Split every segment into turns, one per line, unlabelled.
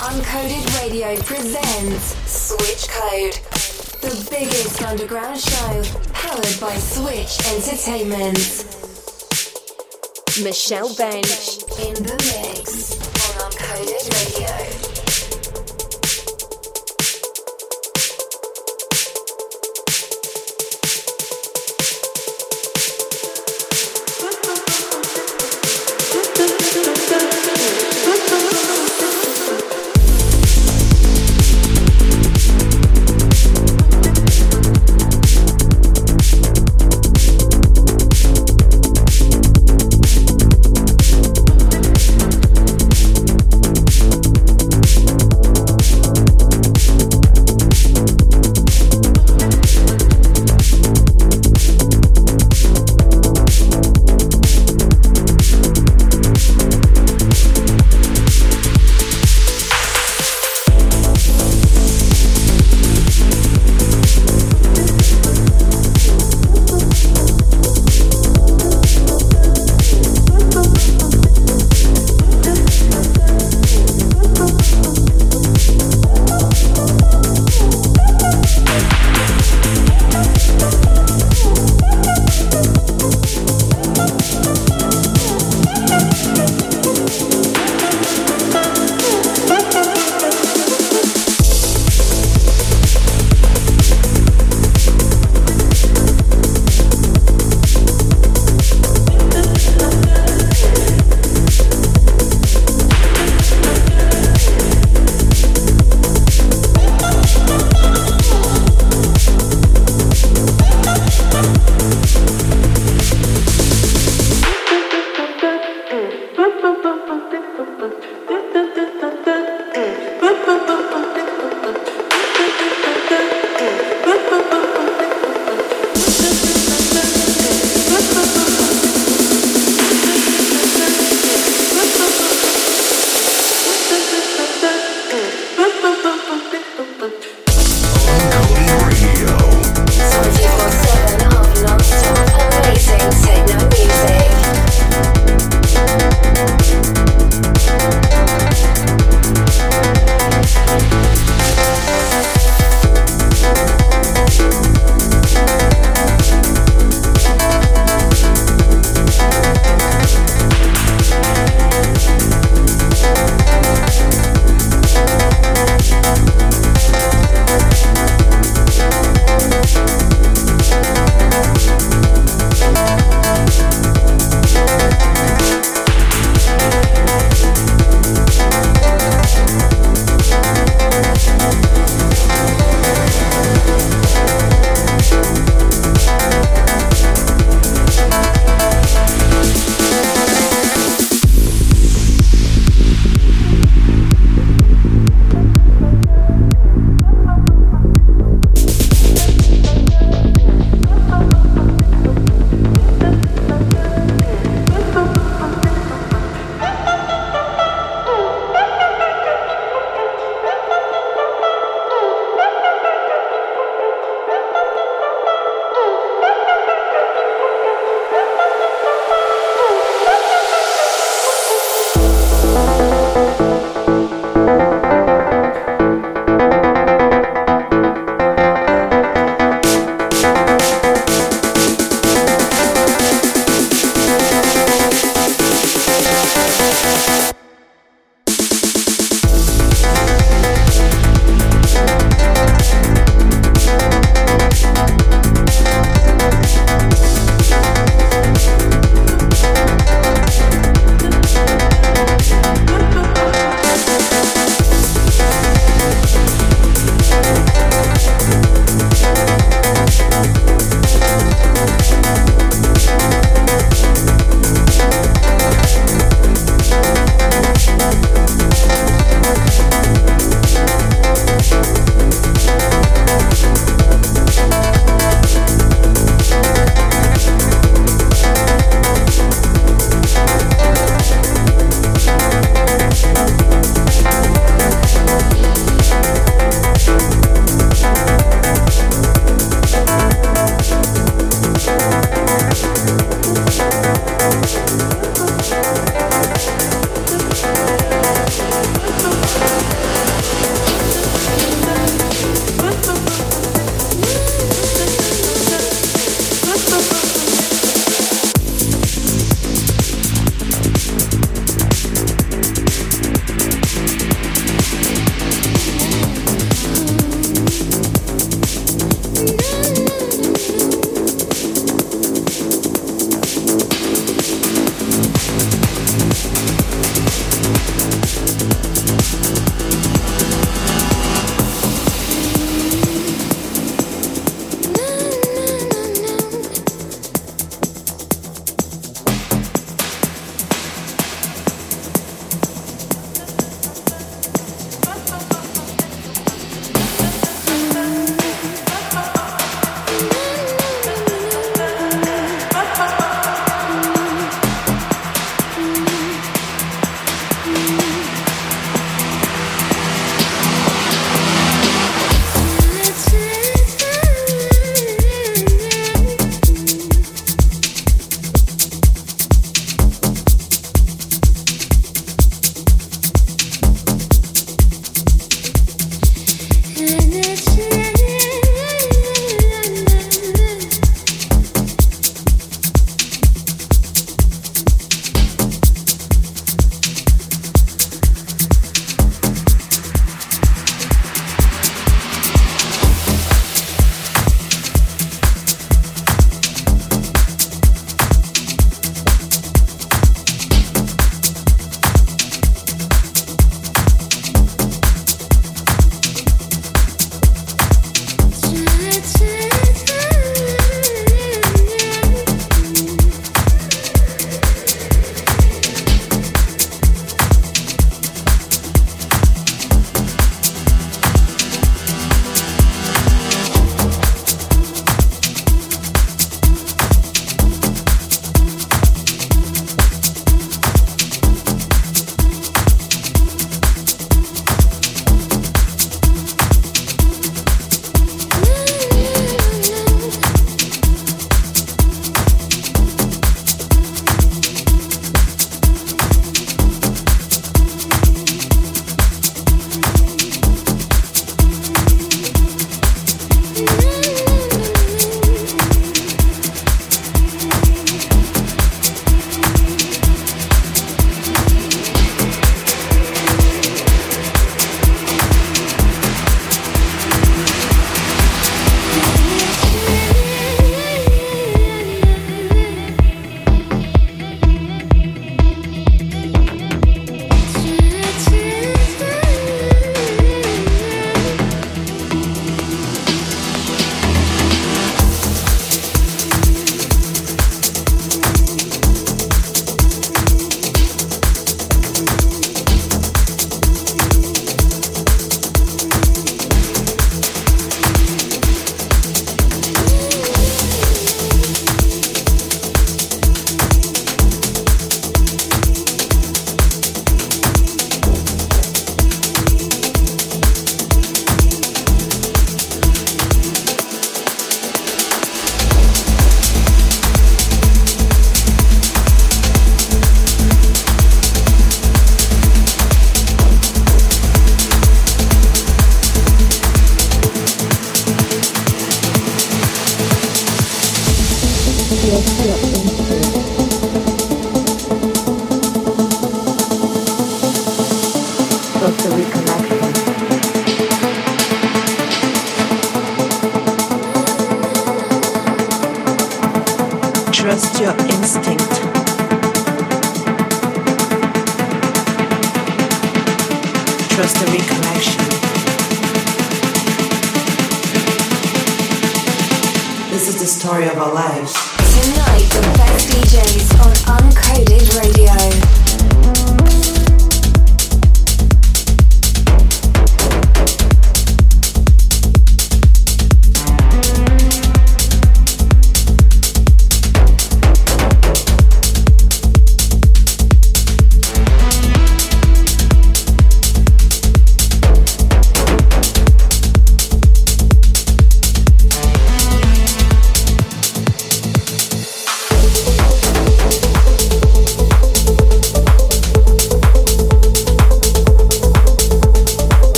Uncoded Radio presents Switch Code, the biggest underground show powered by Switch Entertainment. Michelle Bench in the mix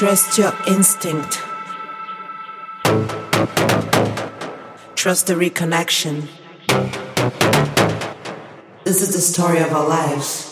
Trust your instinct. Trust the reconnection. This is the story of our lives.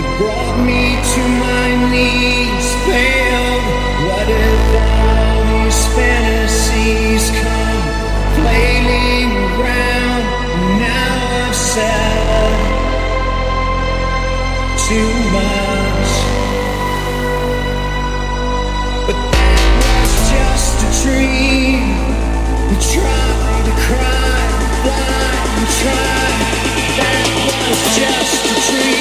that brought me to my knees failed. What if all these fantasies come around? Now I've said too much. But was just a dream. We tried to cry, we tried. That was just a dream.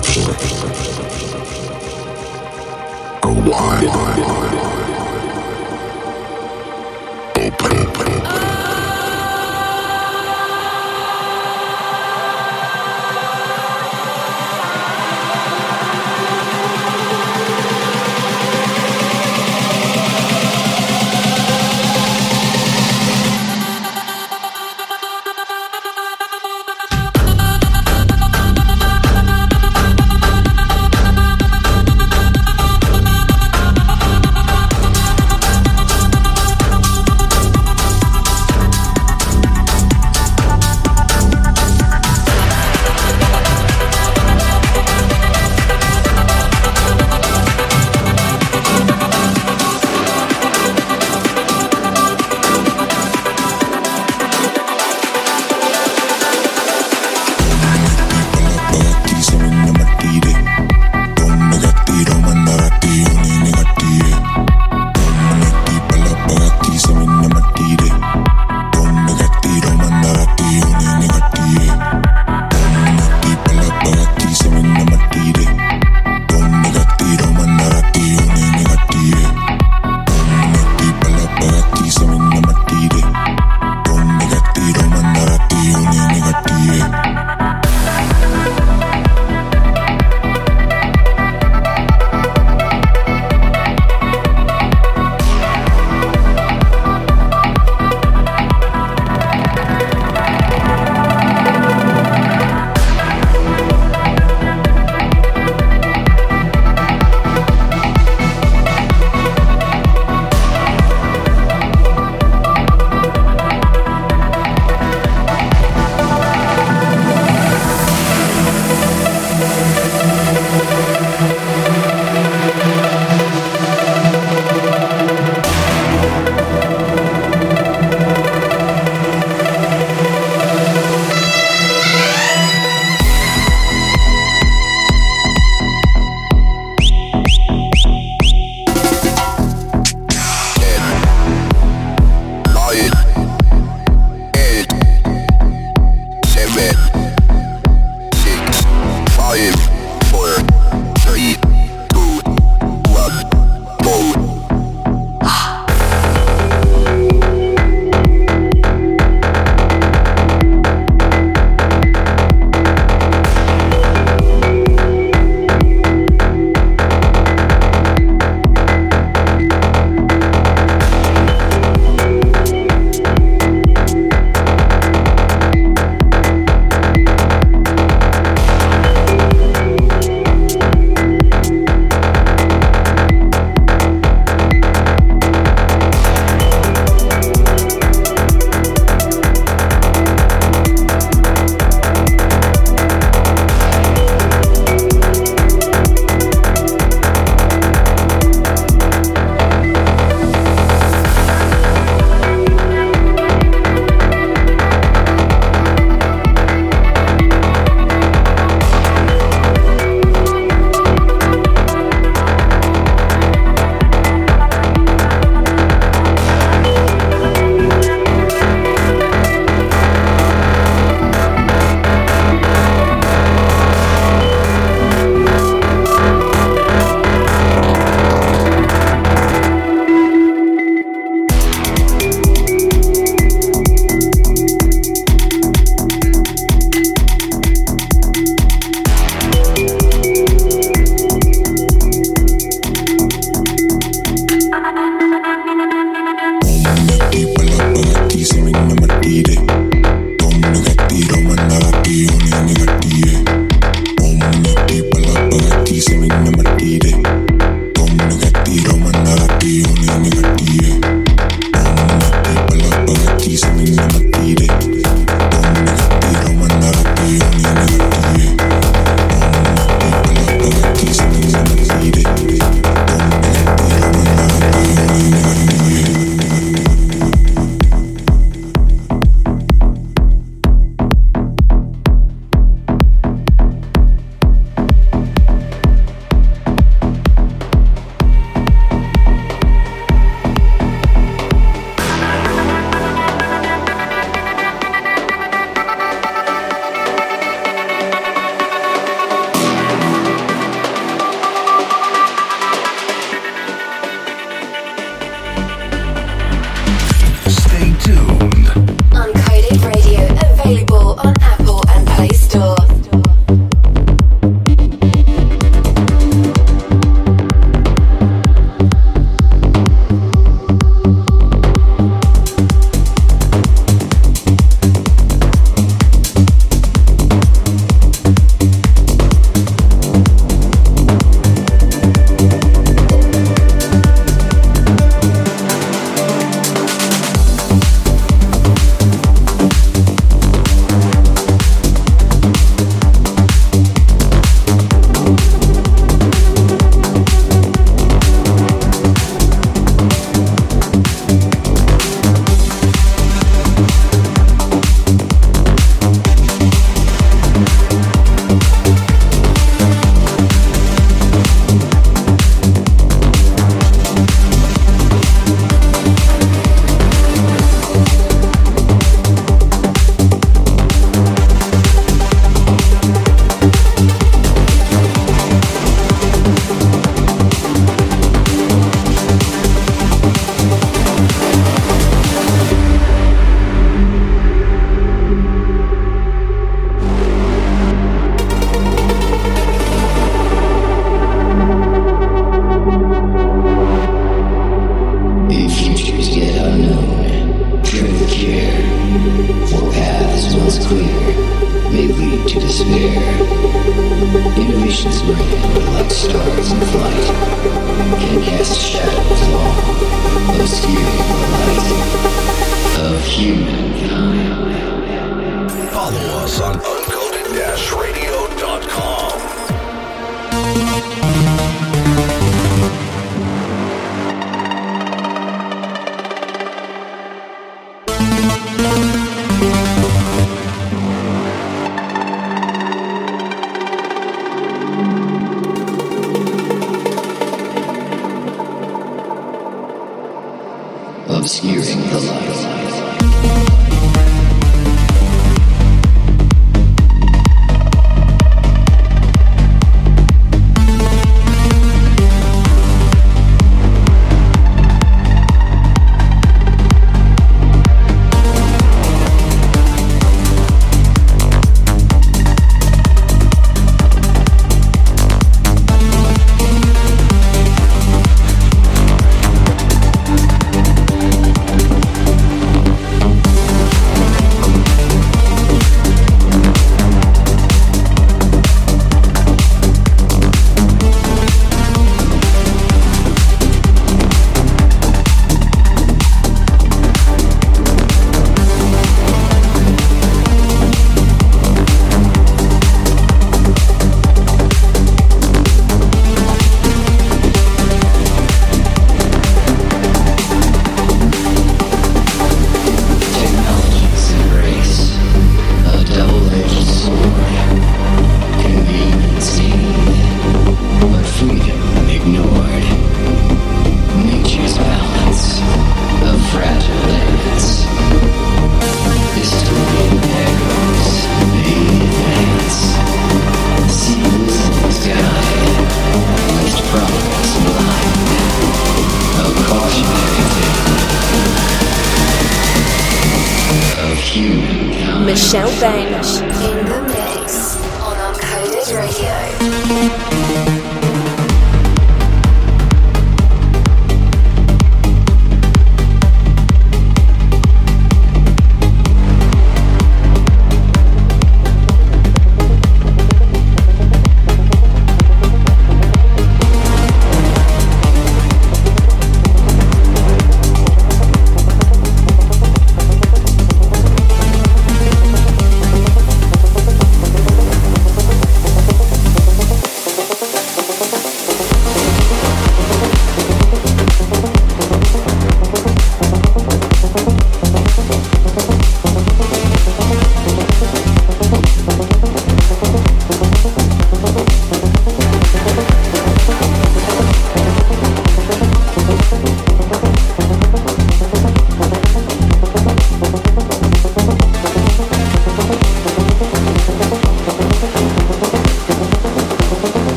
perception. Go wide.